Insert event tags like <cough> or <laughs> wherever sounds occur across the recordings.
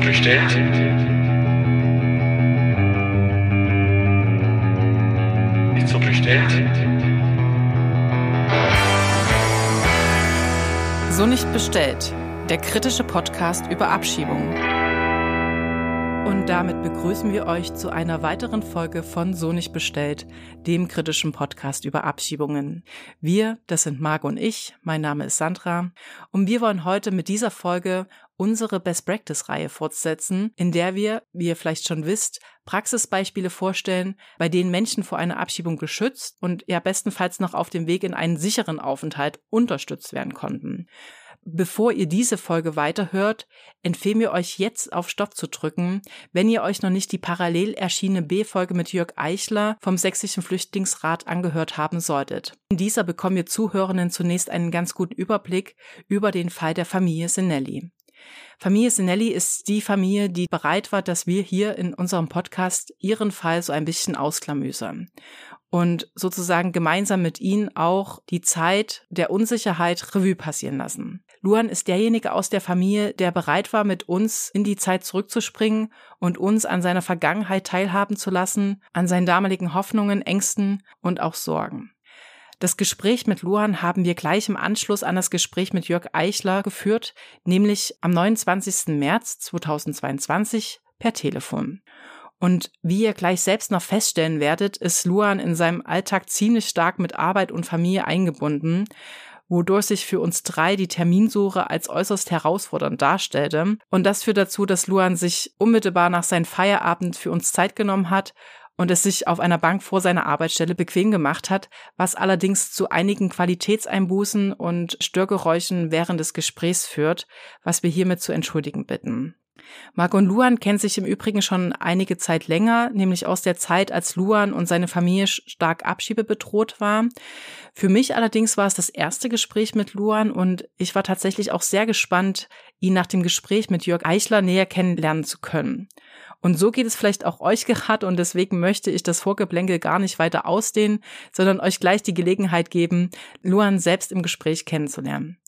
so bestellt? Nicht so bestellt? So nicht bestellt. Der kritische Podcast über Abschiebungen. Und damit begrüßen wir euch zu einer weiteren Folge von So nicht bestellt, dem kritischen Podcast über Abschiebungen. Wir, das sind Marc und ich, mein Name ist Sandra, und wir wollen heute mit dieser Folge unsere Best Practice Reihe fortsetzen, in der wir, wie ihr vielleicht schon wisst, Praxisbeispiele vorstellen, bei denen Menschen vor einer Abschiebung geschützt und ja bestenfalls noch auf dem Weg in einen sicheren Aufenthalt unterstützt werden konnten. Bevor ihr diese Folge weiterhört, empfehlen wir euch jetzt auf Stopp zu drücken, wenn ihr euch noch nicht die parallel erschienene B-Folge mit Jörg Eichler vom Sächsischen Flüchtlingsrat angehört haben solltet. In dieser bekommen wir Zuhörenden zunächst einen ganz guten Überblick über den Fall der Familie Sinelli. Familie Sinelli ist die Familie, die bereit war, dass wir hier in unserem Podcast ihren Fall so ein bisschen ausklamüsern und sozusagen gemeinsam mit ihnen auch die Zeit der Unsicherheit Revue passieren lassen. Luan ist derjenige aus der Familie, der bereit war, mit uns in die Zeit zurückzuspringen und uns an seiner Vergangenheit teilhaben zu lassen, an seinen damaligen Hoffnungen, Ängsten und auch Sorgen. Das Gespräch mit Luan haben wir gleich im Anschluss an das Gespräch mit Jörg Eichler geführt, nämlich am 29. März 2022 per Telefon. Und wie ihr gleich selbst noch feststellen werdet, ist Luan in seinem Alltag ziemlich stark mit Arbeit und Familie eingebunden wodurch sich für uns drei die Terminsuche als äußerst herausfordernd darstellte. Und das führt dazu, dass Luan sich unmittelbar nach seinem Feierabend für uns Zeit genommen hat und es sich auf einer Bank vor seiner Arbeitsstelle bequem gemacht hat, was allerdings zu einigen Qualitätseinbußen und Störgeräuschen während des Gesprächs führt, was wir hiermit zu entschuldigen bitten. Marc und Luan kennen sich im Übrigen schon einige Zeit länger, nämlich aus der Zeit, als Luan und seine Familie stark abschiebebedroht war. Für mich allerdings war es das erste Gespräch mit Luan und ich war tatsächlich auch sehr gespannt, ihn nach dem Gespräch mit Jörg Eichler näher kennenlernen zu können. Und so geht es vielleicht auch euch gerade und deswegen möchte ich das Vorgeplänkel gar nicht weiter ausdehnen, sondern euch gleich die Gelegenheit geben, Luan selbst im Gespräch kennenzulernen.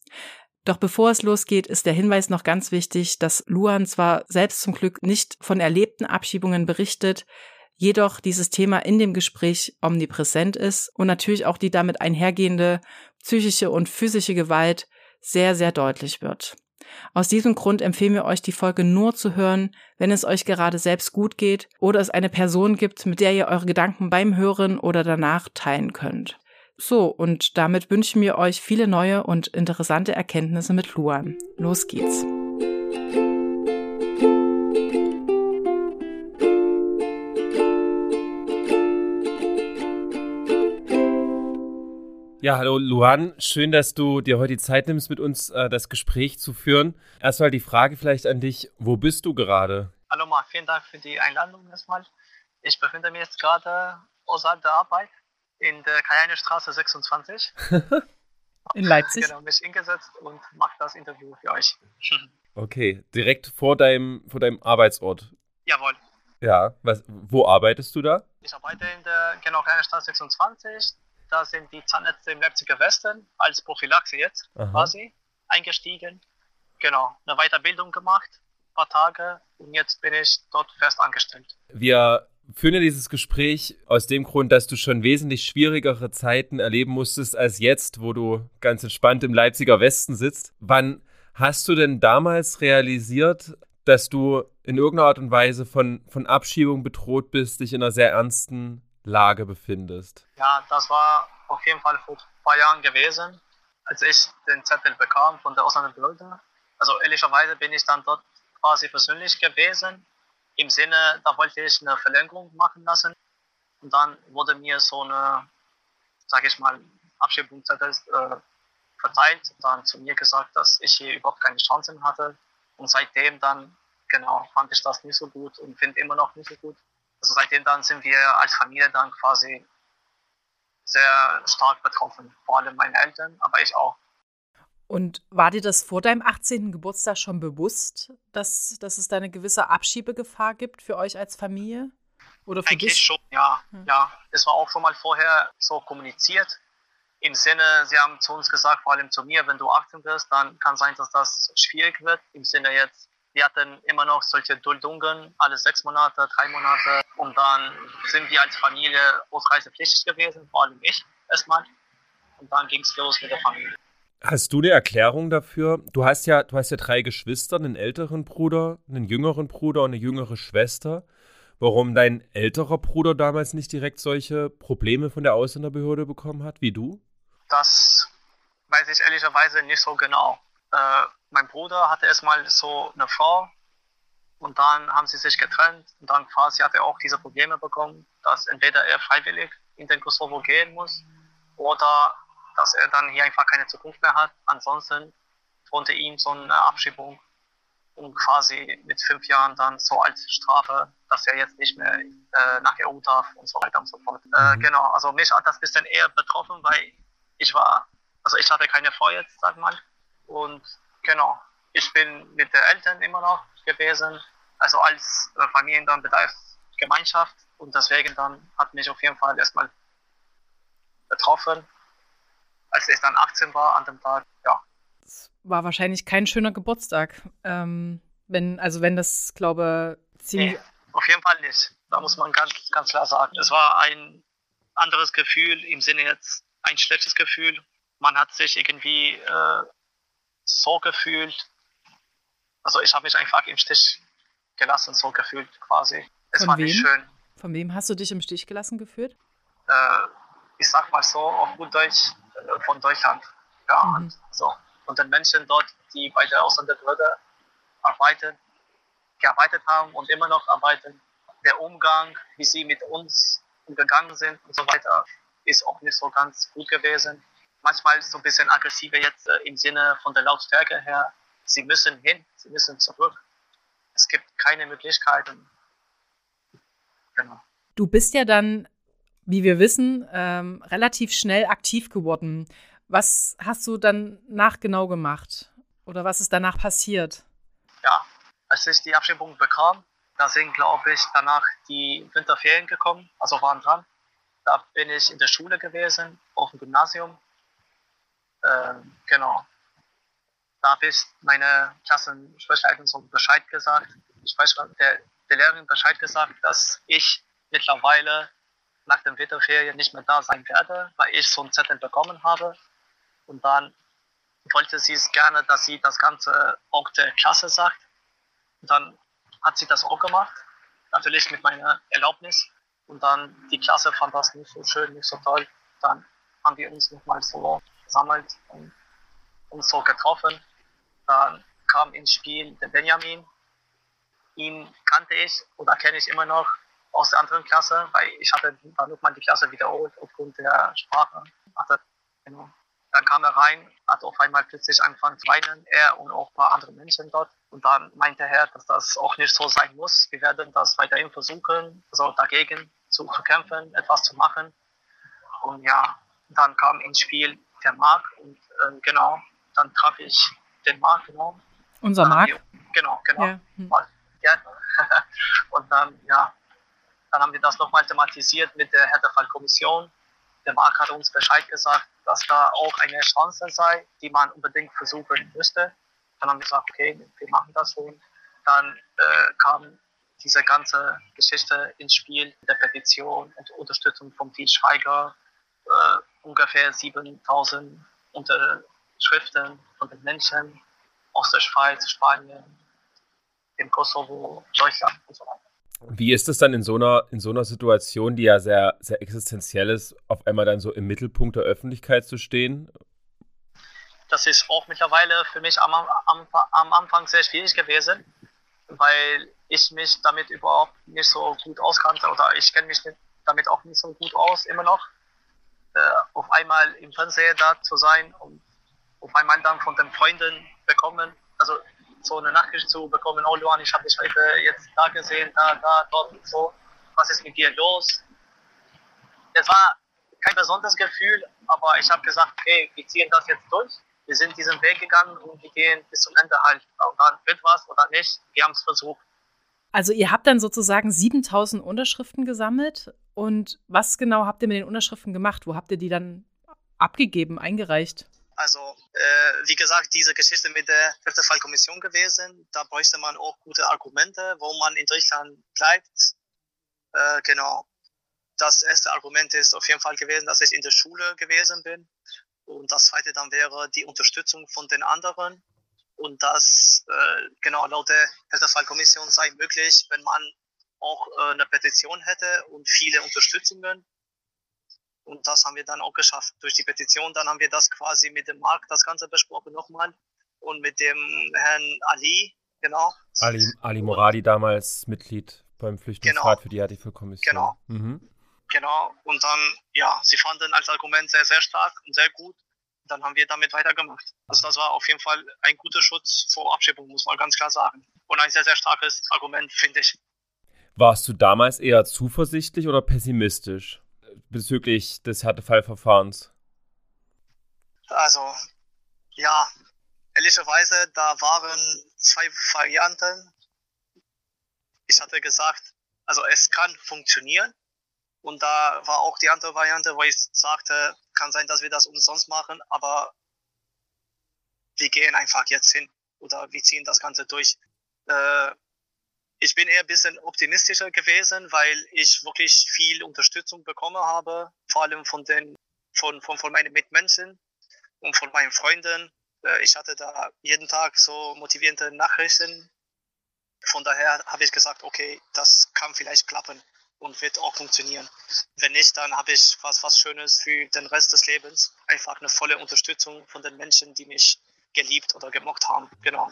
Doch bevor es losgeht, ist der Hinweis noch ganz wichtig, dass Luan zwar selbst zum Glück nicht von erlebten Abschiebungen berichtet, jedoch dieses Thema in dem Gespräch omnipräsent ist und natürlich auch die damit einhergehende psychische und physische Gewalt sehr, sehr deutlich wird. Aus diesem Grund empfehlen wir euch, die Folge nur zu hören, wenn es euch gerade selbst gut geht oder es eine Person gibt, mit der ihr eure Gedanken beim Hören oder danach teilen könnt. So, und damit wünschen wir euch viele neue und interessante Erkenntnisse mit Luan. Los geht's. Ja, hallo Luan, schön, dass du dir heute die Zeit nimmst, mit uns äh, das Gespräch zu führen. Erstmal die Frage vielleicht an dich, wo bist du gerade? Hallo Marc, vielen Dank für die Einladung erstmal. Ich befinde mich jetzt gerade außerhalb der Arbeit in der Kajane Straße 26. in Leipzig? Genau, mich hingesetzt und mache das Interview für euch. <laughs> okay, direkt vor deinem, vor deinem Arbeitsort? Jawohl. Ja, was, wo arbeitest du da? Ich arbeite in der genau, Kajane Straße 26. Da sind die Zahnärzte im Leipziger Westen als Prophylaxe jetzt Aha. quasi eingestiegen. Genau, eine Weiterbildung gemacht, ein paar Tage und jetzt bin ich dort fest angestellt. Wir führen ja dieses Gespräch aus dem Grund, dass du schon wesentlich schwierigere Zeiten erleben musstest als jetzt, wo du ganz entspannt im Leipziger Westen sitzt. Wann hast du denn damals realisiert, dass du in irgendeiner Art und Weise von, von Abschiebung bedroht bist, dich in einer sehr ernsten Lage befindest? Ja, das war auf jeden Fall vor ein paar Jahren gewesen, als ich den Zettel bekam von der Ausländerbehörde. Also ehrlicherweise bin ich dann dort quasi persönlich gewesen im Sinne, da wollte ich eine Verlängerung machen lassen. Und dann wurde mir so eine, sage ich mal, Abschiebungszettel äh, verteilt, dann zu mir gesagt, dass ich hier überhaupt keine Chancen hatte. Und seitdem dann, genau, fand ich das nicht so gut und finde immer noch nicht so gut. Also seitdem dann sind wir als Familie dann quasi sehr stark betroffen, vor allem meine Eltern, aber ich auch. Und war dir das vor deinem 18. Geburtstag schon bewusst, dass, dass es da eine gewisse Abschiebegefahr gibt für euch als Familie? Oder für Eigentlich dich? schon, ja. Hm. ja. Es war auch schon mal vorher so kommuniziert. Im Sinne, sie haben zu uns gesagt, vor allem zu mir, wenn du 18 wirst, dann kann sein, dass das schwierig wird. Im Sinne jetzt, wir hatten immer noch solche Duldungen, alle sechs Monate, drei Monate. Und dann sind wir als Familie ausreisepflichtig gewesen, vor allem ich erstmal. Und dann ging es los mit der Familie. Hast du eine Erklärung dafür? Du hast ja, du hast ja drei Geschwister, einen älteren Bruder, einen jüngeren Bruder und eine jüngere Schwester. Warum dein älterer Bruder damals nicht direkt solche Probleme von der Ausländerbehörde bekommen hat wie du? Das weiß ich ehrlicherweise nicht so genau. Äh, mein Bruder hatte erstmal so eine Frau und dann haben sie sich getrennt und dann quasi hat er auch diese Probleme bekommen, dass entweder er freiwillig in den Kosovo gehen muss oder dass er dann hier einfach keine Zukunft mehr hat. Ansonsten drohte ihm so eine Abschiebung und quasi mit fünf Jahren dann so als Strafe, dass er jetzt nicht mehr äh, nach EU darf und so weiter und so fort. Äh, mhm. genau, also mich hat das ein bisschen eher betroffen, weil ich war, also ich hatte keine Frau jetzt, sag mal. Und genau, ich bin mit den Eltern immer noch gewesen, also als äh, Familien dann Bedarfsgemeinschaft und deswegen dann hat mich auf jeden Fall erstmal betroffen. Als ich dann 18 war an dem Tag, ja. Es war wahrscheinlich kein schöner Geburtstag. Ähm, wenn, also wenn das, glaube ziemlich. Nee, auf jeden Fall nicht. Da muss man ganz, ganz klar sagen. Es war ein anderes Gefühl im Sinne jetzt ein schlechtes Gefühl. Man hat sich irgendwie äh, so gefühlt, also ich habe mich einfach im Stich gelassen, so gefühlt quasi. Es Von war wem? nicht schön. Von wem hast du dich im Stich gelassen gefühlt? Äh, ich sag mal so, auf gut Deutsch, äh, von Deutschland. Ja, Mhm. und so. Und den Menschen dort, die bei der Ausländerbehörde arbeiten, gearbeitet haben und immer noch arbeiten, der Umgang, wie sie mit uns umgegangen sind und so weiter, ist auch nicht so ganz gut gewesen. Manchmal so ein bisschen aggressiver jetzt äh, im Sinne von der Lautstärke her. Sie müssen hin, sie müssen zurück. Es gibt keine Möglichkeiten. Genau. Du bist ja dann, wie wir wissen, ähm, relativ schnell aktiv geworden. Was hast du dann nach genau gemacht? Oder was ist danach passiert? ja, als ich die Abschiebung bekam, da sind, glaube ich, danach die Winterferien gekommen, also waren dran. Da bin ich in der Schule gewesen, auf dem Gymnasium. Ähm, genau. Da habe ich meine Klassensprechleiterin so Bescheid gesagt, ich weiß der, der Lehrerin Bescheid gesagt, dass ich mittlerweile nach den Winterferien nicht mehr da sein werde, weil ich so einen Zettel bekommen habe. Und dann wollte sie es gerne, dass sie das Ganze auch der Klasse sagt. Und dann hat sie das auch gemacht, natürlich mit meiner Erlaubnis. Und dann die Klasse fand das nicht so schön, nicht so toll. Dann haben wir uns nochmal so gesammelt und uns so getroffen. Dann kam ins Spiel der Benjamin. Ihn kannte ich oder kenne ich immer noch aus der anderen Klasse, weil ich hatte nochmal die Klasse wiederholt aufgrund der Sprache. Hatte, genau. Dann kam er rein, hat auf einmal plötzlich angefangen zu weinen, er und auch ein paar andere Menschen dort. Und dann meinte er, dass das auch nicht so sein muss. Wir werden das weiterhin versuchen, also dagegen zu kämpfen, etwas zu machen. Und ja, dann kam ins Spiel der Marc und äh, genau, dann traf ich den Marc, genau. Unser Marc? Genau, genau. Ja. Hm. Ja. <laughs> und dann, ja, dann haben wir das nochmal thematisiert mit der Härtefallkommission. Der Marc hat uns Bescheid gesagt, dass da auch eine Chance sei, die man unbedingt versuchen müsste. Dann haben wir gesagt, okay, wir machen das schon. Dann äh, kam diese ganze Geschichte ins Spiel, der Petition und Unterstützung von Til Schweiger, äh, ungefähr 7000 Unterschriften von den Menschen aus der Schweiz, Spanien, dem Kosovo, Deutschland und so weiter. Wie ist es dann in so einer, in so einer Situation, die ja sehr, sehr existenziell ist, auf einmal dann so im Mittelpunkt der Öffentlichkeit zu stehen? Das ist auch mittlerweile für mich am, am, am Anfang sehr schwierig gewesen, weil ich mich damit überhaupt nicht so gut auskannte oder ich kenne mich damit auch nicht so gut aus, immer noch. Äh, auf einmal im Fernseher da zu sein und auf einmal dann von den Freunden bekommen, also so eine Nachricht zu bekommen, oh Luan, ich habe dich heute jetzt da gesehen, da, da, dort und so, was ist mit dir los? Es war kein besonderes Gefühl, aber ich habe gesagt, okay, wir ziehen das jetzt durch. Wir sind diesen Weg gegangen und wir gehen bis zum Ende halt. Und dann wird was oder nicht, wir haben es versucht. Also ihr habt dann sozusagen 7000 Unterschriften gesammelt. Und was genau habt ihr mit den Unterschriften gemacht? Wo habt ihr die dann abgegeben, eingereicht? Also, äh, wie gesagt, diese Geschichte mit der Härtefallkommission gewesen, da bräuchte man auch gute Argumente, wo man in Deutschland bleibt. Äh, genau. Das erste Argument ist auf jeden Fall gewesen, dass ich in der Schule gewesen bin. Und das zweite dann wäre die Unterstützung von den anderen. Und das, äh, genau, laut der Härtefallkommission sei möglich, wenn man auch äh, eine Petition hätte und viele Unterstützungen und das haben wir dann auch geschafft durch die Petition. Dann haben wir das quasi mit dem Markt das Ganze besprochen nochmal und mit dem Herrn Ali, genau. Ali, Ali Moradi damals Mitglied beim Flüchtlingsrat genau. für die Härtefallkommission. Genau. Mhm. Genau. Und dann, ja, sie fanden als Argument sehr, sehr stark und sehr gut. Dann haben wir damit weitergemacht. Also das war auf jeden Fall ein guter Schutz vor Abschiebung, muss man ganz klar sagen. Und ein sehr, sehr starkes Argument, finde ich. Warst du damals eher zuversichtlich oder pessimistisch? bezüglich des Härtefallverfahrens? Also, ja, ehrlicherweise, da waren zwei Varianten. Ich hatte gesagt, also es kann funktionieren. Und da war auch die andere Variante, wo ich sagte, kann sein, dass wir das umsonst machen, aber wir gehen einfach jetzt hin oder wir ziehen das Ganze durch. Äh, ich bin eher ein bisschen optimistischer gewesen, weil ich wirklich viel Unterstützung bekommen habe, vor allem von den von, von, von meinen Mitmenschen und von meinen Freunden. Äh, ich hatte da jeden Tag so motivierende Nachrichten. Von daher habe ich gesagt, okay, das kann vielleicht klappen und wird auch funktionieren. Wenn nicht, dann habe ich was, was Schönes für den Rest des Lebens. Einfach eine volle Unterstützung von den Menschen, die mich geliebt oder gemocht haben. Genau.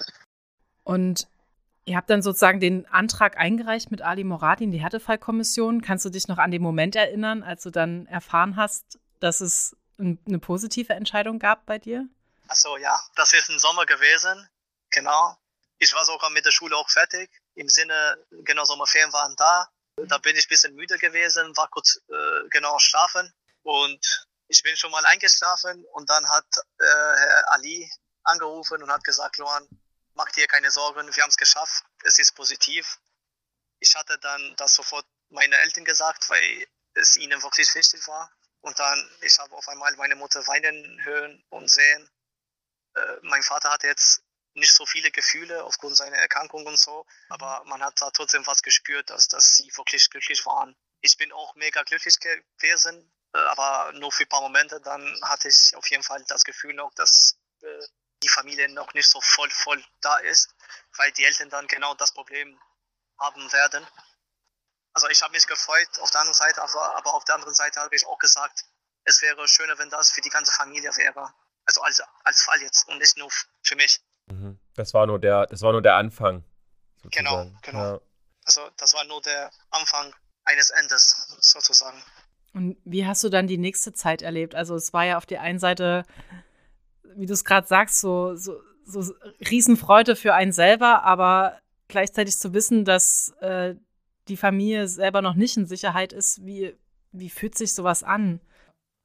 Und Ihr habt dann sozusagen den Antrag eingereicht mit Ali Moradi in die Härtefallkommission. Kannst du dich noch an den Moment erinnern, als du dann erfahren hast, dass es eine positive Entscheidung gab bei dir? Achso, ja, das ist im Sommer gewesen. Genau. Ich war sogar mit der Schule auch fertig. Im Sinne, genau, Sommerferien waren da. Da bin ich ein bisschen müde gewesen, war kurz äh, genau schlafen. Und ich bin schon mal eingeschlafen und dann hat äh, Herr Ali angerufen und hat gesagt, Luan, mach dir keine Sorgen, wir haben es geschafft, es ist positiv. Ich hatte dann das sofort meinen Eltern gesagt, weil es ihnen wirklich wichtig war. Und dann, ich habe auf einmal meine Mutter weinen hören und sehen. Äh, mein Vater hatte jetzt nicht so viele Gefühle aufgrund seiner Erkrankung und so, aber man hat da trotzdem was gespürt, dass, dass sie wirklich glücklich waren. Ich bin auch mega glücklich gewesen, äh, aber nur für ein paar Momente. Dann hatte ich auf jeden Fall das Gefühl noch, dass äh, die Familie noch nicht so voll, voll da ist, weil die Eltern dann genau das Problem haben werden. Also ich habe mich gefreut auf der anderen Seite, aber, aber auf der anderen Seite habe ich auch gesagt, es wäre schöner, wenn das für die ganze Familie wäre. Also als, als Fall jetzt und nicht nur für mich. Mhm. Das war nur der, das war nur der Anfang. Sozusagen. Genau, genau. Ja. Also das war nur der Anfang eines Endes sozusagen. Und wie hast du dann die nächste Zeit erlebt? Also es war ja auf der einen Seite wie du es gerade sagst, so, so, so Riesenfreude für einen selber, aber gleichzeitig zu wissen, dass äh, die Familie selber noch nicht in Sicherheit ist, wie, wie fühlt sich sowas an?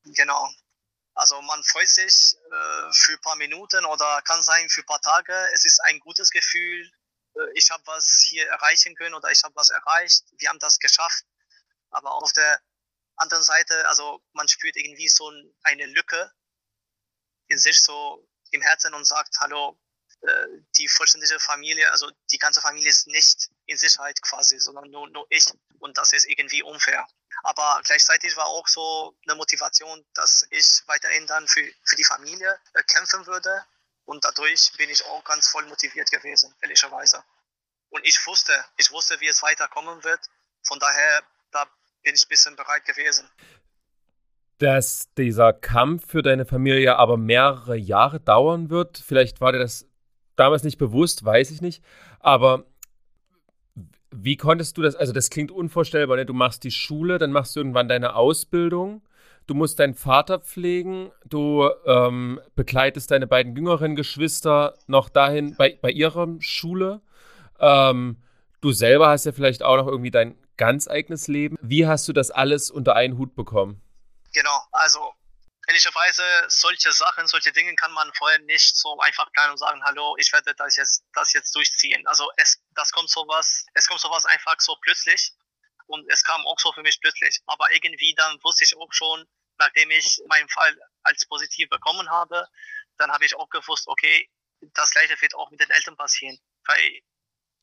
Genau. Also man freut sich äh, für ein paar Minuten oder kann sein für ein paar Tage. Es ist ein gutes Gefühl. Äh, ich habe was hier erreichen können oder ich habe was erreicht. Wir haben das geschafft. Aber auf der anderen Seite, also man spürt irgendwie so eine Lücke in sich so im Herzen und sagt, hallo, äh, die vollständige Familie, also die ganze Familie ist nicht in Sicherheit quasi, sondern nur, nur ich. Und das ist irgendwie unfair. Aber gleichzeitig war auch so eine Motivation, dass ich weiterhin dann für, für die Familie äh, kämpfen würde. Und dadurch bin ich auch ganz voll motiviert gewesen, ehrlicherweise. Und ich wusste, ich wusste, wie es weiterkommen wird. Von daher, da bin ich ein bisschen bereit gewesen dass dieser Kampf für deine Familie aber mehrere Jahre dauern wird. Vielleicht war dir das damals nicht bewusst, weiß ich nicht. Aber wie konntest du das? Also, das klingt unvorstellbar. Ne? Du machst die Schule, dann machst du irgendwann deine Ausbildung. Du musst deinen Vater pflegen. Du ähm, begleitest deine beiden jüngeren Geschwister noch dahin bei, bei ihrer Schule. Ähm, du selber hast ja vielleicht auch noch irgendwie dein ganz eigenes Leben. Wie hast du das alles unter einen Hut bekommen? Genau, also ehrlicherweise solche Sachen, solche Dinge kann man vorher nicht so einfach planen und sagen, hallo, ich werde das jetzt, das jetzt durchziehen. Also es, das kommt sowas, es kommt sowas einfach so plötzlich und es kam auch so für mich plötzlich. Aber irgendwie dann wusste ich auch schon, nachdem ich meinen Fall als positiv bekommen habe, dann habe ich auch gewusst, okay, das gleiche wird auch mit den Eltern passieren. Weil,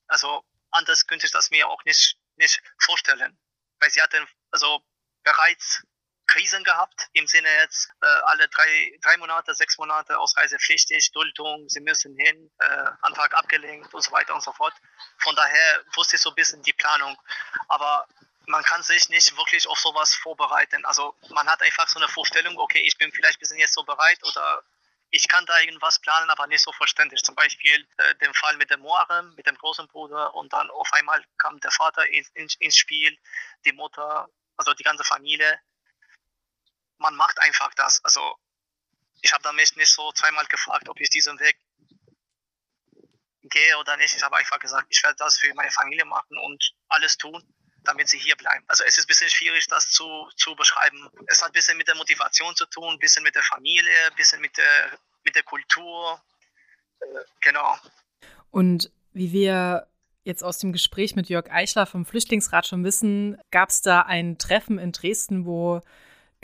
also anders könnte ich das mir auch nicht, nicht vorstellen. Weil sie hatten also bereits Krisen gehabt, im Sinne jetzt äh, alle drei, drei Monate, sechs Monate ausreisepflichtig, Duldung, sie müssen hin, äh, Antrag abgelenkt und so weiter und so fort. Von daher wusste ich so ein bisschen die Planung. Aber man kann sich nicht wirklich auf sowas vorbereiten. Also man hat einfach so eine Vorstellung, okay, ich bin vielleicht ein bisschen jetzt so bereit oder ich kann da irgendwas planen, aber nicht so verständlich. Zum Beispiel äh, den Fall mit dem Moarem, mit dem großen Bruder und dann auf einmal kam der Vater ins, ins, ins Spiel, die Mutter, also die ganze Familie man macht einfach das. Also ich habe mich nicht so zweimal gefragt, ob ich diesen Weg gehe oder nicht. Ich habe einfach gesagt, ich werde das für meine Familie machen und alles tun, damit sie hier bleiben. Also es ist ein bisschen schwierig, das zu, zu beschreiben. Es hat ein bisschen mit der Motivation zu tun, ein bisschen mit der Familie, ein bisschen mit der, mit der Kultur. Äh, genau. Und wie wir jetzt aus dem Gespräch mit Jörg Eichler vom Flüchtlingsrat schon wissen, gab es da ein Treffen in Dresden, wo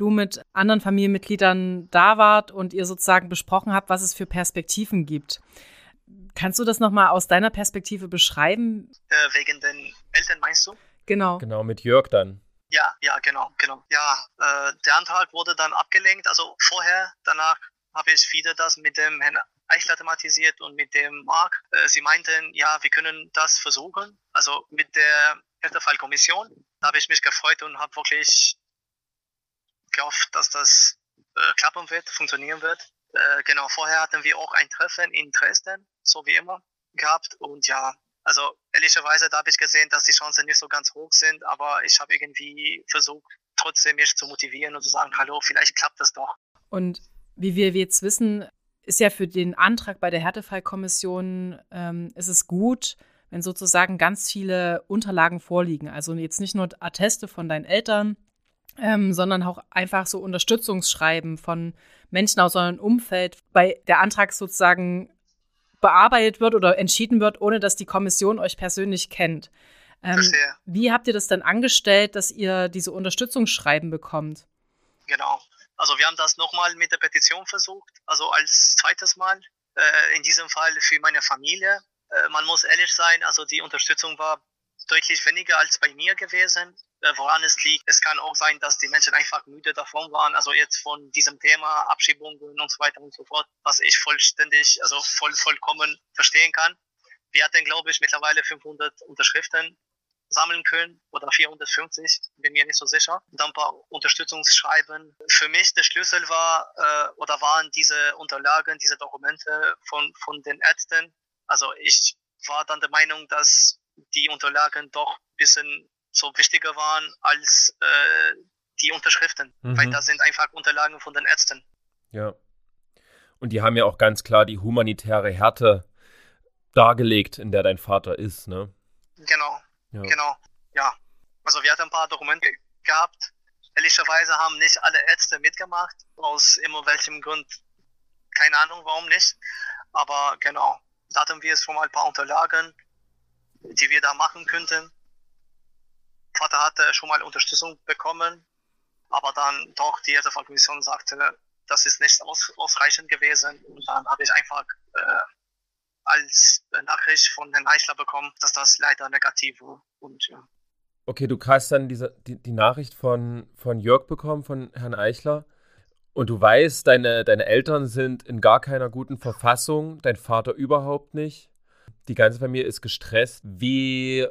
du mit anderen Familienmitgliedern da wart und ihr sozusagen besprochen habt, was es für Perspektiven gibt. Kannst du das nochmal aus deiner Perspektive beschreiben? Äh, wegen den Eltern meinst du? Genau. Genau, mit Jörg dann. Ja, ja, genau, genau. Ja, äh, der Antrag wurde dann abgelenkt. Also vorher, danach habe ich wieder das mit dem Herrn Eichler thematisiert und mit dem Marc. Äh, sie meinten, ja, wir können das versuchen. Also mit der Härtefallkommission. Da habe ich mich gefreut und habe wirklich gehofft, dass das äh, klappen wird, funktionieren wird. Äh, genau, vorher hatten wir auch ein Treffen in Dresden, so wie immer, gehabt. Und ja, also ehrlicherweise, da habe ich gesehen, dass die Chancen nicht so ganz hoch sind, aber ich habe irgendwie versucht, trotzdem mich zu motivieren und zu sagen, hallo, vielleicht klappt das doch. Und wie wir jetzt wissen, ist ja für den Antrag bei der Härtefallkommission, ähm, ist es gut, wenn sozusagen ganz viele Unterlagen vorliegen. Also jetzt nicht nur Atteste von deinen Eltern, ähm, sondern auch einfach so Unterstützungsschreiben von Menschen aus eurem Umfeld, bei der Antrag sozusagen bearbeitet wird oder entschieden wird, ohne dass die Kommission euch persönlich kennt. Ähm, wie habt ihr das dann angestellt, dass ihr diese Unterstützungsschreiben bekommt? Genau. Also wir haben das nochmal mit der Petition versucht, also als zweites Mal. Äh, in diesem Fall für meine Familie. Äh, man muss ehrlich sein, also die Unterstützung war deutlich weniger als bei mir gewesen. Äh, woran es liegt. Es kann auch sein, dass die Menschen einfach müde davon waren, also jetzt von diesem Thema Abschiebungen und so weiter und so fort, was ich vollständig, also voll, vollkommen verstehen kann. Wir hatten, glaube ich, mittlerweile 500 Unterschriften sammeln können oder 450, bin mir nicht so sicher. Dann ein paar Unterstützungsschreiben. Für mich der Schlüssel war äh, oder waren diese Unterlagen, diese Dokumente von, von den Ärzten. Also ich war dann der Meinung, dass die Unterlagen doch ein bisschen so wichtiger waren als äh, die Unterschriften, mhm. weil da sind einfach Unterlagen von den Ärzten. Ja. Und die haben ja auch ganz klar die humanitäre Härte dargelegt, in der dein Vater ist, ne? Genau, ja. genau, ja. Also wir hatten ein paar Dokumente gehabt. Ehrlicherweise haben nicht alle Ärzte mitgemacht, aus immer welchem Grund, keine Ahnung warum nicht. Aber genau, da hatten wir schon mal ein paar Unterlagen, die wir da machen könnten. Vater hatte schon mal Unterstützung bekommen, aber dann doch die Kommission sagte, das ist nicht aus, ausreichend gewesen. Und dann habe ich einfach äh, als Nachricht von Herrn Eichler bekommen, dass das leider negativ war. Und, ja. Okay, du hast dann diese, die, die Nachricht von, von Jörg bekommen, von Herrn Eichler. Und du weißt, deine, deine Eltern sind in gar keiner guten Verfassung, dein Vater überhaupt nicht. Die ganze Familie ist gestresst. Wie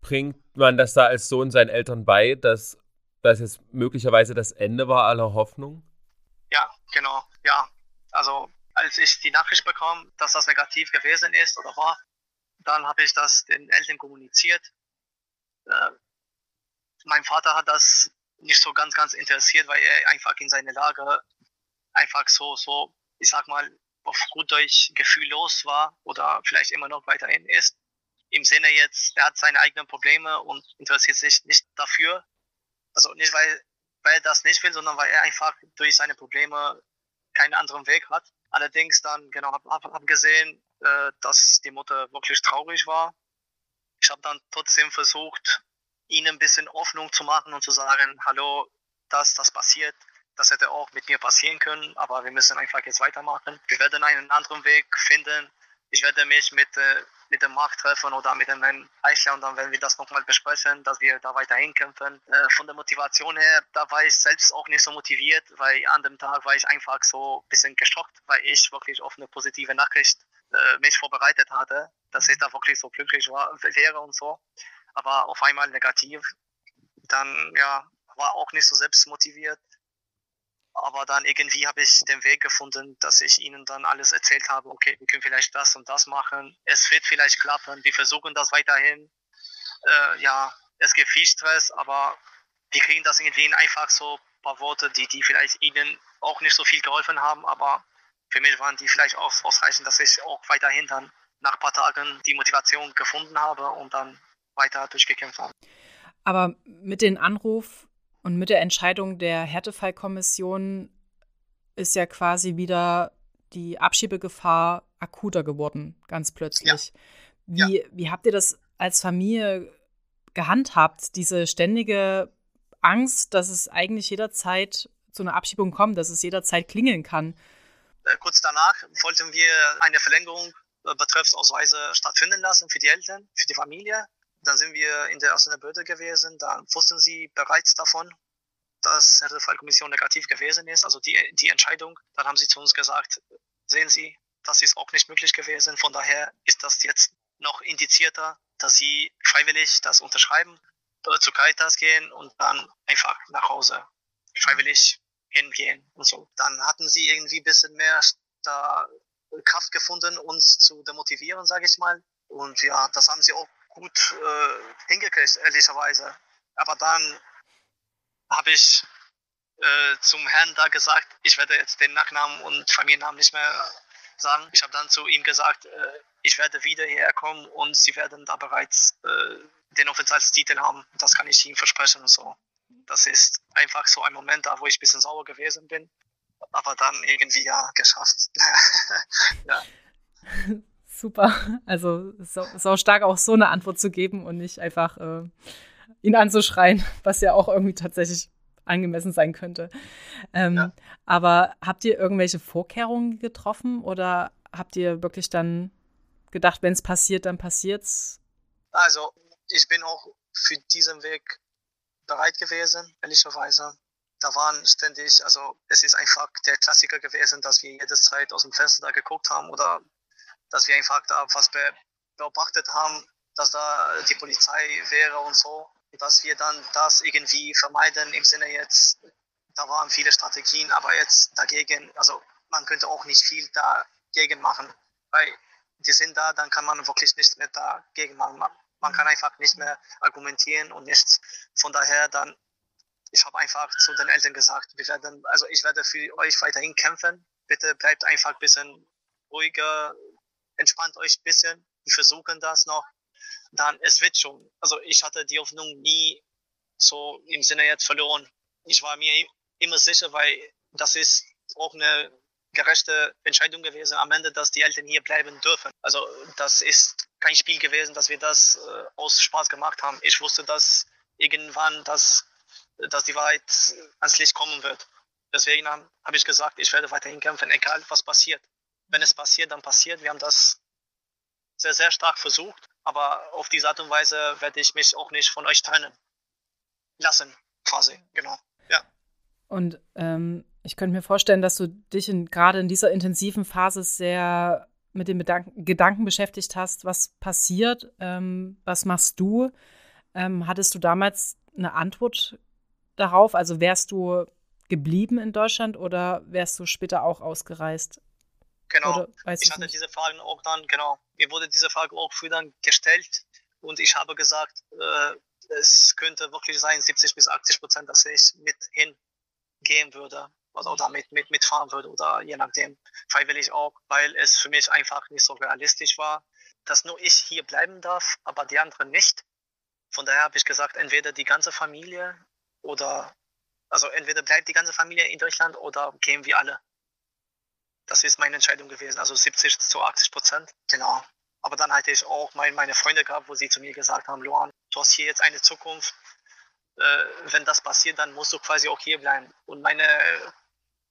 bringt man das da als Sohn seinen Eltern bei, dass das jetzt möglicherweise das Ende war aller Hoffnung? Ja, genau. Ja, also als ich die Nachricht bekam, dass das negativ gewesen ist oder war, dann habe ich das den Eltern kommuniziert. Äh, mein Vater hat das nicht so ganz, ganz interessiert, weil er einfach in seiner Lage einfach so, so, ich sag mal, auf gut Deutsch gefühllos war oder vielleicht immer noch weiterhin ist im Sinne jetzt, er hat seine eigenen Probleme und interessiert sich nicht dafür. Also nicht, weil, weil er das nicht will, sondern weil er einfach durch seine Probleme keinen anderen Weg hat. Allerdings dann, genau, habe hab, hab gesehen, äh, dass die Mutter wirklich traurig war. Ich habe dann trotzdem versucht, ihnen ein bisschen Hoffnung zu machen und zu sagen, hallo, das, das passiert, Das hätte auch mit mir passieren können, aber wir müssen einfach jetzt weitermachen. Wir werden einen anderen Weg finden. Ich werde mich mit, äh, mit dem Markt treffen oder mit Herrn Eichler und dann werden wir das nochmal besprechen, dass wir da weiterhin kämpfen. Äh, von der Motivation her, da war ich selbst auch nicht so motiviert, weil an dem Tag war ich einfach so ein bisschen geschockt, weil ich wirklich auf eine positive Nachricht äh, mich vorbereitet hatte, dass ich da wirklich so glücklich war, wäre und so. Aber auf einmal negativ. Dann ja, war auch nicht so selbst motiviert. Aber dann irgendwie habe ich den Weg gefunden, dass ich ihnen dann alles erzählt habe, okay, wir können vielleicht das und das machen. Es wird vielleicht klappen, wir versuchen das weiterhin. Äh, ja, es gibt viel Stress, aber wir kriegen das irgendwie in einfach so ein paar Worte, die, die vielleicht ihnen auch nicht so viel geholfen haben, aber für mich waren die vielleicht auch ausreichend, dass ich auch weiterhin dann nach ein paar Tagen die Motivation gefunden habe und dann weiter durchgekämpft habe. Aber mit dem Anruf und mit der Entscheidung der Härtefallkommission ist ja quasi wieder die Abschiebegefahr akuter geworden, ganz plötzlich. Ja. Wie, ja. wie habt ihr das als Familie gehandhabt, diese ständige Angst, dass es eigentlich jederzeit zu einer Abschiebung kommt, dass es jederzeit klingeln kann? Äh, kurz danach wollten wir eine Verlängerung äh, Betreffsausweise stattfinden lassen für die Eltern, für die Familie. Dann sind wir in der ersten Behörde gewesen, dann wussten sie bereits davon, dass die Fallkommission negativ gewesen ist, also die, die Entscheidung. Dann haben sie zu uns gesagt, sehen Sie, das ist auch nicht möglich gewesen. Von daher ist das jetzt noch indizierter, dass Sie freiwillig das unterschreiben, äh, zu Caritas gehen und dann einfach nach Hause freiwillig hingehen und so. Dann hatten sie irgendwie ein bisschen mehr da Kraft gefunden, uns zu demotivieren, sage ich mal. Und ja, das haben sie auch gut äh, hingekriegt, ehrlicherweise. Aber dann habe ich äh, zum Herrn da gesagt, ich werde jetzt den Nachnamen und Familiennamen nicht mehr sagen. Ich habe dann zu ihm gesagt, äh, ich werde wieder hierher kommen und sie werden da bereits äh, den Aufenthaltstitel haben. Das kann ich Ihnen versprechen so. Das ist einfach so ein Moment da, wo ich ein bisschen sauer gewesen bin. Aber dann irgendwie ja geschafft. <laughs> ja. <laughs> Super. <laughs> Also so, so, stark auch so eine Antwort zu geben und nicht einfach äh, ihn anzuschreien, <laughs> was ja auch irgendwie tatsächlich angemessen sein könnte. Ähm, ja. Aber habt ihr irgendwelche Vorkehrungen getroffen oder habt ihr wirklich dann gedacht, wenn es passiert, dann passiert's? Also ich bin auch für diesen Weg bereit gewesen, ehrlicherweise. Da waren ständig, also es ist einfach der Klassiker gewesen, dass wir jede Zeit aus dem Fenster da geguckt haben oder dass wir einfach da was beobachtet haben, dass da die Polizei wäre und so. Dass wir dann das irgendwie vermeiden im Sinne jetzt, da waren viele Strategien, aber jetzt dagegen, also man könnte auch nicht viel dagegen machen, weil die sind da, dann kann man wirklich nichts mehr dagegen machen. Man kann einfach nicht mehr argumentieren und nichts. Von daher dann, ich habe einfach zu den Eltern gesagt, wir werden, also ich werde für euch weiterhin kämpfen. Bitte bleibt einfach ein bisschen ruhiger, entspannt euch ein bisschen. Wir versuchen das noch. Dann, es wird schon. Also ich hatte die Hoffnung nie so im Sinne jetzt verloren. Ich war mir immer sicher, weil das ist auch eine gerechte Entscheidung gewesen am Ende, dass die Eltern hier bleiben dürfen. Also das ist kein Spiel gewesen, dass wir das äh, aus Spaß gemacht haben. Ich wusste, dass irgendwann das, dass die Wahrheit ans Licht kommen wird. Deswegen habe hab ich gesagt, ich werde weiterhin kämpfen, egal was passiert. Wenn es passiert, dann passiert. Wir haben das sehr, sehr stark versucht, aber auf diese Art und Weise werde ich mich auch nicht von euch trennen lassen, quasi, genau. Ja. Und ähm, ich könnte mir vorstellen, dass du dich in, gerade in dieser intensiven Phase sehr mit den Bedanken, Gedanken beschäftigt hast, was passiert, ähm, was machst du? Ähm, hattest du damals eine Antwort darauf? Also wärst du geblieben in Deutschland oder wärst du später auch ausgereist? Genau. ich hatte nicht? diese Fragen auch dann, genau. Mir wurde diese Frage auch früher dann gestellt und ich habe gesagt, äh, es könnte wirklich sein, 70 bis 80 Prozent, dass ich mit hingehen würde oder, oder mit, mit, mitfahren würde oder je nachdem freiwillig auch, weil es für mich einfach nicht so realistisch war, dass nur ich hier bleiben darf, aber die anderen nicht. Von daher habe ich gesagt, entweder die ganze Familie oder, also entweder bleibt die ganze Familie in Deutschland oder gehen wir alle. Das ist meine Entscheidung gewesen, also 70 zu 80 Prozent, genau. Aber dann hatte ich auch mein, meine Freunde gehabt, wo sie zu mir gesagt haben, Luan, du hast hier jetzt eine Zukunft, äh, wenn das passiert, dann musst du quasi auch hier bleiben. Und meine,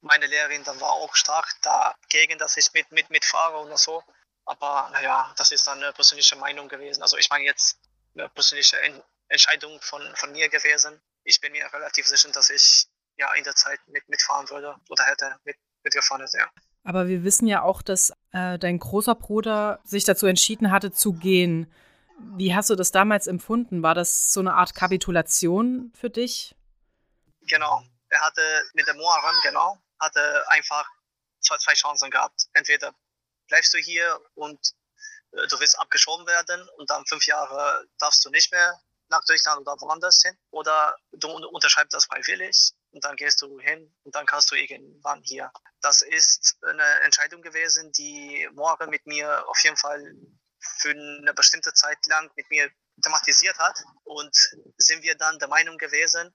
meine Lehrerin dann war auch stark dagegen, dass ich mit, mit, mitfahre und so. Aber naja, das ist dann eine persönliche Meinung gewesen. Also ich meine jetzt eine persönliche Entscheidung von, von mir gewesen. Ich bin mir relativ sicher, dass ich ja in der Zeit mit, mitfahren würde oder hätte mit, mitgefahren. Ja. Aber wir wissen ja auch, dass äh, dein großer Bruder sich dazu entschieden hatte zu gehen. Wie hast du das damals empfunden? War das so eine Art Kapitulation für dich? Genau. Er hatte mit dem Muharrem, genau, hatte einfach zwei, zwei Chancen gehabt. Entweder bleibst du hier und äh, du willst abgeschoben werden und dann fünf Jahre darfst du nicht mehr nach Deutschland oder woanders hin. Oder du unterschreibst das freiwillig und dann gehst du hin und dann kannst du irgendwann hier. Das ist eine Entscheidung gewesen, die morgen mit mir auf jeden Fall für eine bestimmte Zeit lang mit mir thematisiert hat. Und sind wir dann der Meinung gewesen,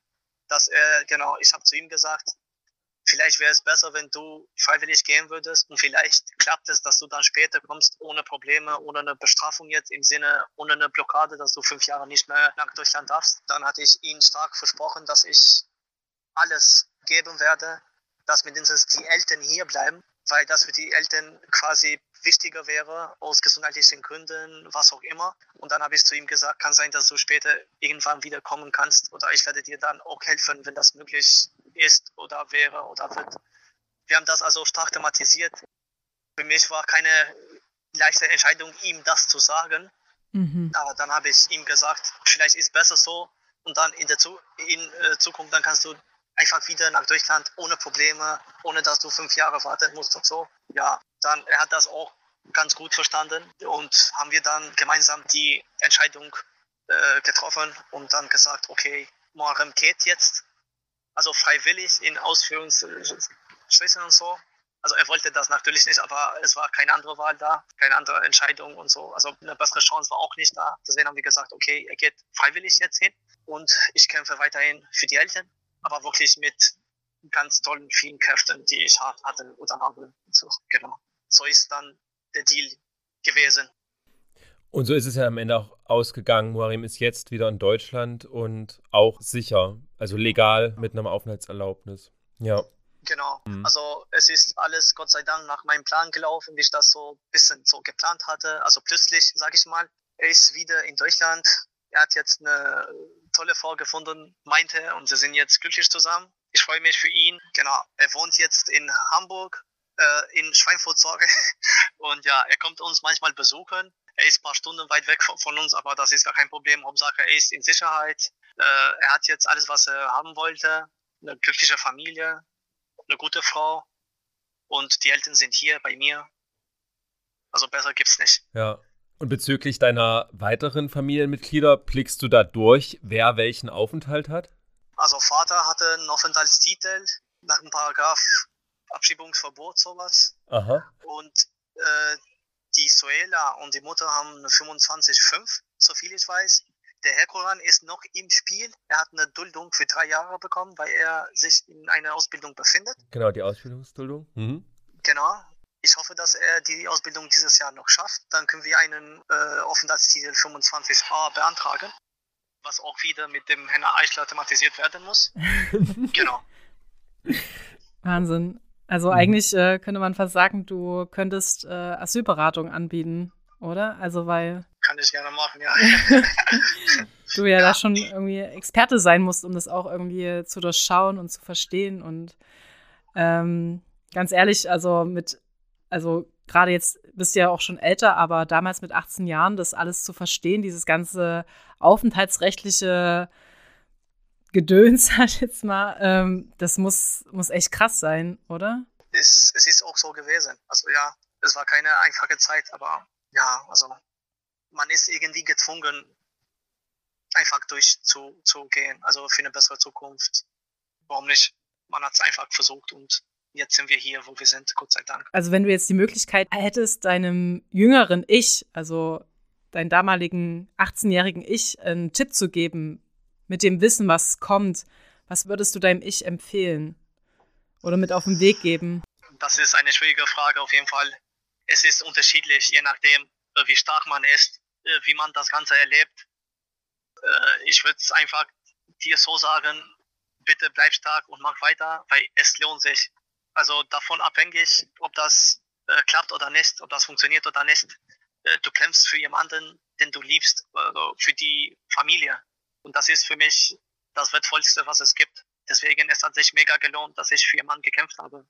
dass er, genau, ich habe zu ihm gesagt, vielleicht wäre es besser, wenn du freiwillig gehen würdest und vielleicht klappt es, dass du dann später kommst ohne Probleme, ohne eine Bestrafung jetzt im Sinne, ohne eine Blockade, dass du fünf Jahre nicht mehr nach Deutschland darfst. Dann hatte ich ihm stark versprochen, dass ich alles geben werde, dass mindestens die Eltern hier bleiben, weil das für die Eltern quasi wichtiger wäre, aus gesundheitlichen Gründen, was auch immer. Und dann habe ich zu ihm gesagt, kann sein, dass du später irgendwann wiederkommen kannst oder ich werde dir dann auch helfen, wenn das möglich ist oder wäre oder wird. Wir haben das also stark thematisiert. Für mich war keine leichte Entscheidung, ihm das zu sagen. Mhm. Aber dann habe ich ihm gesagt, vielleicht ist es besser so und dann in der Zu in, äh, Zukunft, dann kannst du einfach wieder nach Deutschland ohne Probleme, ohne dass du fünf Jahre warten musst und so. Ja, dann er hat das auch ganz gut verstanden und haben wir dann gemeinsam die Entscheidung äh, getroffen und dann gesagt, okay, Moarem geht jetzt, also freiwillig in Ausführungsstrichen und so. Also er wollte das natürlich nicht, aber es war keine andere Wahl da, keine andere Entscheidung und so. Also eine bessere Chance war auch nicht da. Deswegen haben wir gesagt, okay, er geht freiwillig jetzt hin und ich kämpfe weiterhin für die Eltern aber wirklich mit ganz tollen, vielen Kräften, die ich hatte oder habe. So, genau. So ist dann der Deal gewesen. Und so ist es ja am Ende auch ausgegangen. Muarim ist jetzt wieder in Deutschland und auch sicher, also legal mit einem Aufenthaltserlaubnis. Ja. Genau. Mhm. Also es ist alles Gott sei Dank nach meinem Plan gelaufen, wie ich das so ein bisschen so geplant hatte. Also plötzlich, sage ich mal, er ist wieder in Deutschland. Er hat jetzt eine tolle Frau gefunden, meinte, und sie sind jetzt glücklich zusammen. Ich freue mich für ihn. Genau, er wohnt jetzt in Hamburg, äh, in Schweinfurt, sorge. <laughs> Und ja, er kommt uns manchmal besuchen. Er ist ein paar Stunden weit weg von, von uns, aber das ist gar kein Problem. Hauptsache, er ist in Sicherheit. Äh, er hat jetzt alles, was er haben wollte. Eine glückliche Familie, eine gute Frau. Und die Eltern sind hier bei mir. Also besser gibt's nicht. Ja, und bezüglich deiner weiteren Familienmitglieder, blickst du da durch, wer welchen Aufenthalt hat? Also Vater hatte einen Aufenthaltstitel nach dem Paragraph Abschiebungsverbot, sowas. Aha. Und äh, die Suela und die Mutter haben eine 25,5, so viel ich weiß. Der Herr Koran ist noch im Spiel. Er hat eine Duldung für drei Jahre bekommen, weil er sich in einer Ausbildung befindet. Genau, die Ausbildungsduldung. Mhm. Genau. Ich hoffe, dass er die Ausbildung dieses Jahr noch schafft. Dann können wir einen äh, Aufenthaltstitel 25a beantragen, was auch wieder mit dem Herrn Eichler thematisiert werden muss. <laughs> genau. Wahnsinn. Also mhm. eigentlich äh, könnte man fast sagen, du könntest äh, Asylberatung anbieten, oder? Also weil. Kann ich gerne machen, ja. <laughs> du ja, ja, da schon irgendwie Experte sein musst, um das auch irgendwie zu durchschauen und zu verstehen. Und ähm, ganz ehrlich, also mit also gerade jetzt bist du ja auch schon älter, aber damals mit 18 Jahren das alles zu verstehen, dieses ganze aufenthaltsrechtliche Gedöns, <laughs> sag ich jetzt mal, ähm, das muss, muss echt krass sein, oder? Es, es ist auch so gewesen. Also ja, es war keine einfache Zeit, aber ja, also man ist irgendwie gezwungen, einfach durchzugehen, also für eine bessere Zukunft. Warum nicht? Man hat es einfach versucht und jetzt sind wir hier, wo wir sind, Gott sei Dank. Also wenn du jetzt die Möglichkeit hättest, deinem jüngeren Ich, also deinem damaligen 18-jährigen Ich, einen Tipp zu geben, mit dem Wissen, was kommt, was würdest du deinem Ich empfehlen oder mit auf den Weg geben? Das ist eine schwierige Frage auf jeden Fall. Es ist unterschiedlich, je nachdem, äh, wie stark man ist, äh, wie man das Ganze erlebt. Äh, ich würde es einfach dir so sagen, bitte bleib stark und mach weiter, weil es lohnt sich. Also davon abhängig, ob das äh, klappt oder nicht, ob das funktioniert oder nicht. Äh, du kämpfst für jemanden, den du liebst, also für die Familie. Und das ist für mich das Wertvollste, was es gibt. Deswegen es sich mega gelohnt, dass ich für jemanden gekämpft habe.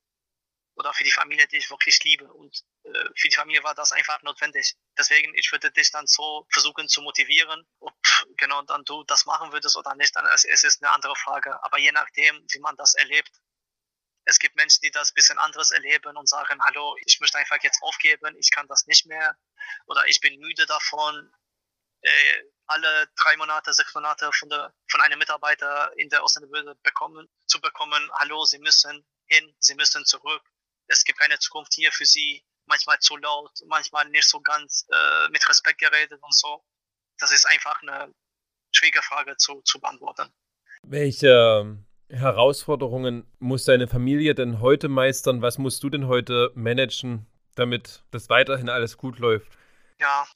Oder für die Familie, die ich wirklich liebe. Und äh, für die Familie war das einfach notwendig. Deswegen, ich würde dich dann so versuchen zu motivieren. Ob genau dann du das machen würdest oder nicht, dann es, es ist eine andere Frage. Aber je nachdem, wie man das erlebt, es gibt Menschen, die das bisschen anderes erleben und sagen, hallo, ich möchte einfach jetzt aufgeben, ich kann das nicht mehr oder ich bin müde davon, äh, alle drei Monate, sechs Monate von, der, von einem Mitarbeiter in der Ausländerbehörde bekommen, zu bekommen, hallo, Sie müssen hin, Sie müssen zurück, es gibt keine Zukunft hier für Sie, manchmal zu laut, manchmal nicht so ganz äh, mit Respekt geredet und so. Das ist einfach eine schwierige Frage zu, zu beantworten. Welche Herausforderungen muss deine Familie denn heute meistern? Was musst du denn heute managen, damit das weiterhin alles gut läuft? Ja,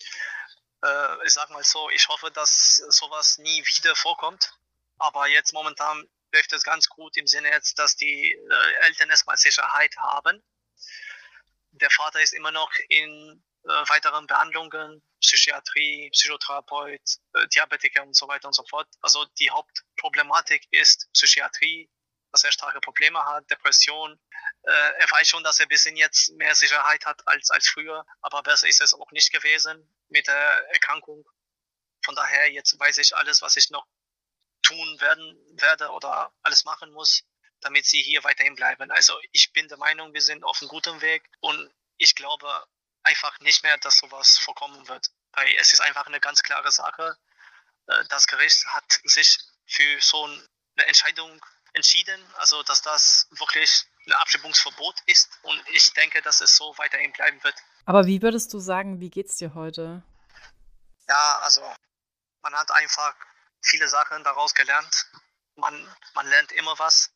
äh, ich sag mal so, ich hoffe, dass sowas nie wieder vorkommt. Aber jetzt momentan läuft es ganz gut im Sinne jetzt, dass die äh, Eltern erstmal Sicherheit haben. Der Vater ist immer noch in äh, weiteren Behandlungen, Psychiatrie, Psychotherapeut, äh, Diabetiker und so weiter und so fort. Also die Hauptproblematik ist Psychiatrie, dass er starke Probleme hat, Depression. Äh, er weiß schon, dass er ein bisschen jetzt mehr Sicherheit hat als, als früher, aber besser ist es auch nicht gewesen mit der Erkrankung. Von daher, jetzt weiß ich alles, was ich noch tun werden werde oder alles machen muss, damit sie hier weiterhin bleiben. Also ich bin der Meinung, wir sind auf einem guten Weg und ich glaube einfach nicht mehr, dass sowas vorkommen wird. Weil es ist einfach eine ganz klare Sache. Äh, das Gericht hat sich für so eine Entscheidung entschieden, also dass das wirklich ein Abschiebungsverbot ist und ich denke, dass es so weiterhin bleiben wird. Aber wie würdest du sagen, wie geht's dir heute? Ja, also man hat einfach viele Sachen daraus gelernt. Man, man lernt immer was.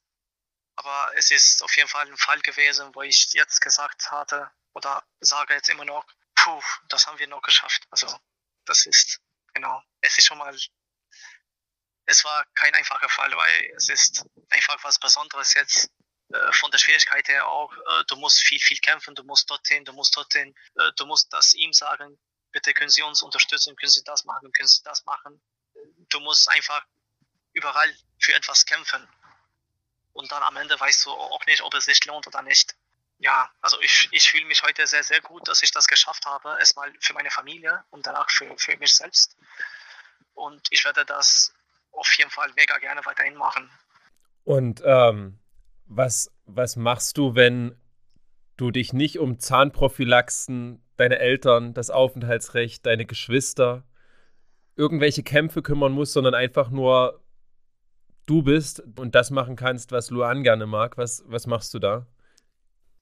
Aber es ist auf jeden Fall ein Fall gewesen, wo ich jetzt gesagt hatte oder sage jetzt immer noch, puh, das haben wir noch geschafft. Also das ist, genau, es ist schon mal, es war kein einfacher Fall, weil es ist einfach was Besonderes jetzt äh, von der Schwierigkeit her auch, äh, du musst viel, viel kämpfen, du musst dorthin, du musst dorthin, äh, du musst das ihm sagen, bitte können Sie uns unterstützen, können Sie das machen, können Sie das machen du musst einfach überall für etwas kämpfen. Und dann am Ende weißt du auch nicht, ob es sich lohnt oder nicht. Ja, also ich, ich fühle mich heute sehr, sehr gut, dass ich das geschafft habe. Erstmal für meine Familie und danach für, für mich selbst. Und ich werde das auf jeden Fall mega gerne weiterhin machen. Und ähm, was, was machst du, wenn du dich nicht um Zahnprophylaxen, deine Eltern, das Aufenthaltsrecht, deine Geschwister irgendwelche Kämpfe kümmern musst, sondern einfach nur du bist und das machen kannst, was Luan gerne mag. Was, was machst du da?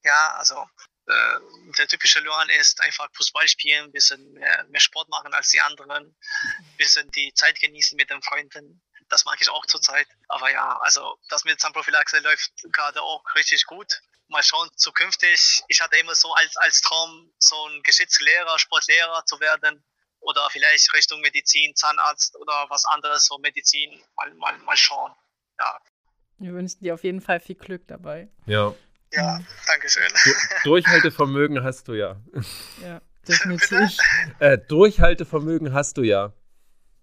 Ja, also äh, der typische Luan ist einfach Fußball spielen, ein bisschen mehr, mehr Sport machen als die anderen, ein bisschen die Zeit genießen mit den Freunden. Das mag ich auch zurzeit. Aber ja, also das mit Zahnprophylaxe läuft gerade auch richtig gut. Mal schauen, zukünftig. Ich hatte immer so als, als Traum, so ein Geschichtslehrer, Sportlehrer zu werden oder vielleicht Richtung Medizin, Zahnarzt oder was anderes, so Medizin, mal, mal, mal schauen. Ja. Wir wünschen dir auf jeden Fall viel Glück dabei. Ja. Ja, mhm. danke schön. Du, Durchhaltevermögen hast du ja. Ja, <laughs> definitiv. äh, Durchhaltevermögen hast du ja.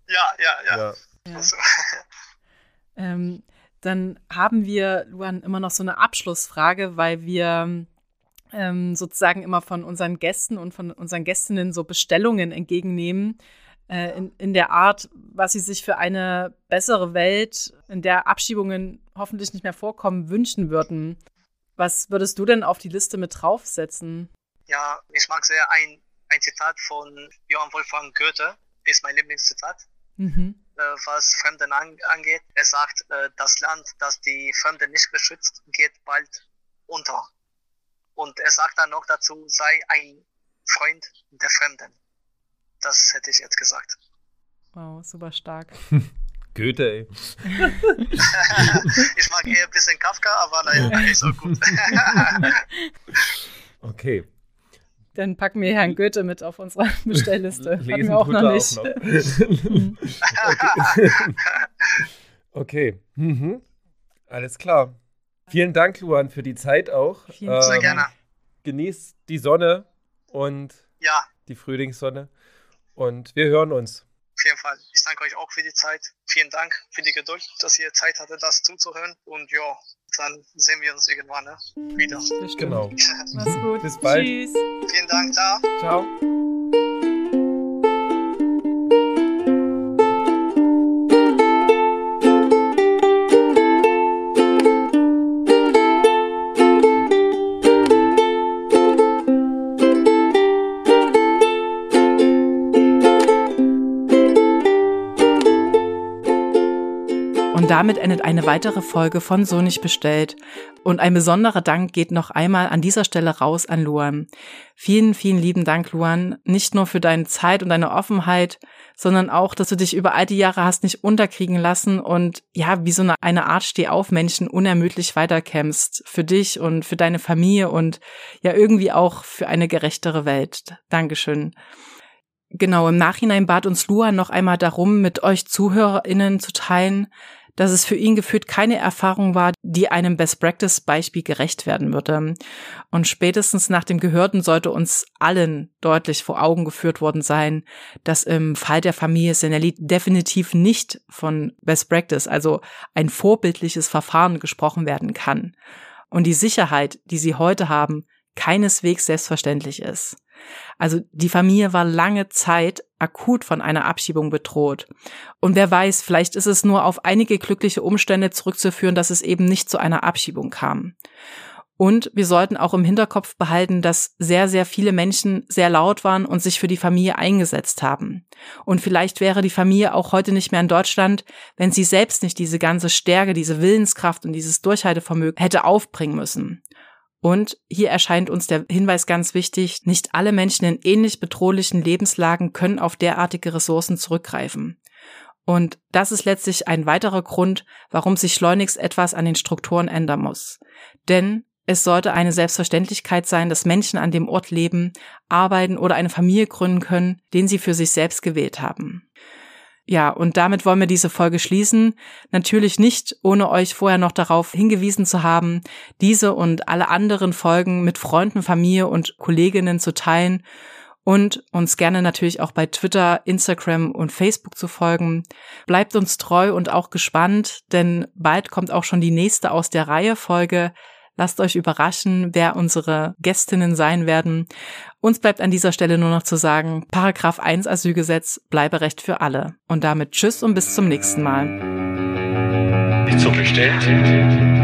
Ja, ja, ja. ja. ja. Also. <laughs> Ähm, dann haben wir, Luan, immer noch so eine Abschlussfrage, weil wir ähm, sozusagen immer von unseren Gästen und von unseren Gästinnen so Bestellungen entgegennehmen. Äh, in, in der Art, was sie sich für eine bessere Welt, in der Abschiebungen hoffentlich nicht mehr vorkommen, wünschen würden. Was würdest du denn auf die Liste mit draufsetzen? Ja, ich mag sehr ein, ein Zitat von Johann Wolfgang Goethe, ist mein Lieblingszitat. Mhm. Äh, was Fremden an, angeht. Er sagt, äh, das Land, das die Fremden nicht beschützt, geht bald unter. Und er sagt dann noch dazu, sei ein Freund der Fremden. Das hätte ich jetzt gesagt. Wow, super stark. <laughs> Goethe, ey. <laughs> ich mag eher ein bisschen Kafka, aber naja, nicht so gut. <laughs> okay. Dann packen wir Herrn Goethe mit auf unserer Bestellliste. Lesen wir auch noch nicht. Auch noch. <laughs> Okay. Mhm. Alles klar. Vielen Dank, Luan, für die Zeit auch. Vielen ähm, Sehr gerne. Genießt die Sonne und ja. die Frühlingssonne. Und wir hören uns. Auf jeden Fall. Ich danke euch auch für die Zeit. Vielen Dank für die Geduld, dass ihr Zeit hattet, das zuzuhören. Und ja, dann sehen wir uns irgendwann ne? wieder. Genau. <laughs> Mach's gut. Bis bald. Tschüss. Vielen Dank. Ciao. Ciao. Damit endet eine weitere Folge von So nicht bestellt. Und ein besonderer Dank geht noch einmal an dieser Stelle raus an Luan. Vielen, vielen lieben Dank, Luan. Nicht nur für deine Zeit und deine Offenheit, sondern auch, dass du dich über all die Jahre hast nicht unterkriegen lassen und ja, wie so eine, Art Steh-auf-Menschen unermüdlich weiterkämpfst. Für dich und für deine Familie und ja irgendwie auch für eine gerechtere Welt. Dankeschön. Genau, im Nachhinein bat uns Luan noch einmal darum, mit euch ZuhörerInnen zu teilen, dass es für ihn gefühlt keine Erfahrung war, die einem Best-Practice-Beispiel gerecht werden würde. Und spätestens nach dem Gehörten sollte uns allen deutlich vor Augen geführt worden sein, dass im Fall der Familie Senelli definitiv nicht von Best-Practice, also ein vorbildliches Verfahren gesprochen werden kann. Und die Sicherheit, die sie heute haben, keineswegs selbstverständlich ist. Also die Familie war lange Zeit akut von einer Abschiebung bedroht. Und wer weiß, vielleicht ist es nur auf einige glückliche Umstände zurückzuführen, dass es eben nicht zu einer Abschiebung kam. Und wir sollten auch im Hinterkopf behalten, dass sehr, sehr viele Menschen sehr laut waren und sich für die Familie eingesetzt haben. Und vielleicht wäre die Familie auch heute nicht mehr in Deutschland, wenn sie selbst nicht diese ganze Stärke, diese Willenskraft und dieses Durchhaltevermögen hätte aufbringen müssen. Und hier erscheint uns der Hinweis ganz wichtig, nicht alle Menschen in ähnlich bedrohlichen Lebenslagen können auf derartige Ressourcen zurückgreifen. Und das ist letztlich ein weiterer Grund, warum sich schleunigst etwas an den Strukturen ändern muss. Denn es sollte eine Selbstverständlichkeit sein, dass Menschen an dem Ort leben, arbeiten oder eine Familie gründen können, den sie für sich selbst gewählt haben. Ja, und damit wollen wir diese Folge schließen. Natürlich nicht, ohne euch vorher noch darauf hingewiesen zu haben, diese und alle anderen Folgen mit Freunden, Familie und Kolleginnen zu teilen und uns gerne natürlich auch bei Twitter, Instagram und Facebook zu folgen. Bleibt uns treu und auch gespannt, denn bald kommt auch schon die nächste aus der Reihe Folge. Lasst euch überraschen, wer unsere Gästinnen sein werden. Uns bleibt an dieser Stelle nur noch zu sagen, Paragraph 1 Asylgesetz bleibe Recht für alle. Und damit Tschüss und bis zum nächsten Mal. Nicht so bestellt.